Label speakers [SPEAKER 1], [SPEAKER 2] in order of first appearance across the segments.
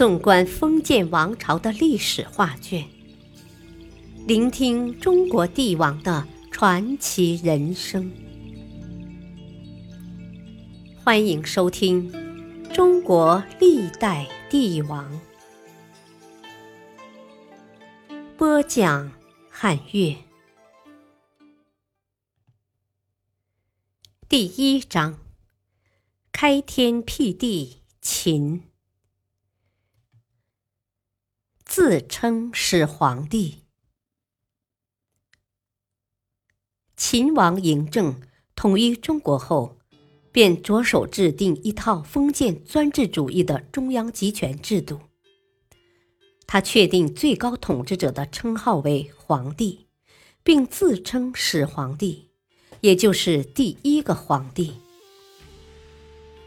[SPEAKER 1] 纵观封建王朝的历史画卷，聆听中国帝王的传奇人生。欢迎收听《中国历代帝王》，播讲汉乐。第一章：开天辟地，秦。自称始皇帝。秦王嬴政统一中国后，便着手制定一套封建专制主义的中央集权制度。他确定最高统治者的称号为皇帝，并自称始皇帝，也就是第一个皇帝。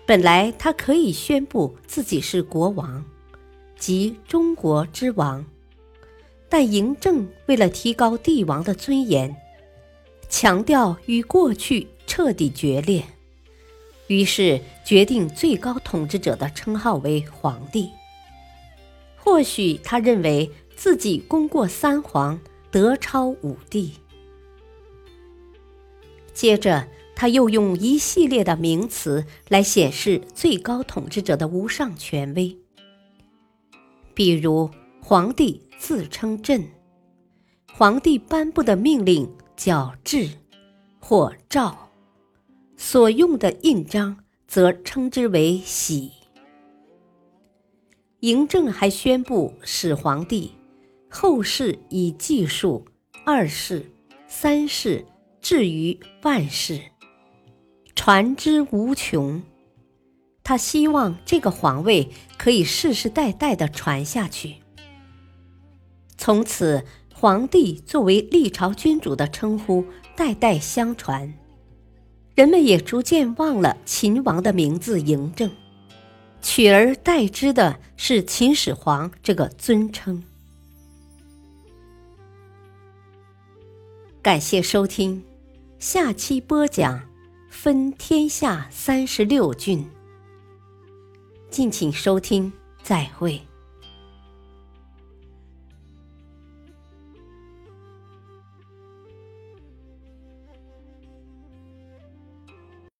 [SPEAKER 1] 本来他可以宣布自己是国王。即中国之王，但嬴政为了提高帝王的尊严，强调与过去彻底决裂，于是决定最高统治者的称号为皇帝。或许他认为自己功过三皇，德超五帝。接着，他又用一系列的名词来显示最高统治者的无上权威。比如，皇帝自称朕，皇帝颁布的命令叫制或诏，所用的印章则称之为玺。嬴政还宣布，始皇帝后世以计数二世、三世至于万世，传之无穷。他希望这个皇位可以世世代代的传下去，从此皇帝作为历朝君主的称呼代代相传，人们也逐渐忘了秦王的名字嬴政，取而代之的是秦始皇这个尊称。感谢收听，下期播讲分天下三十六郡。敬请收听，再会。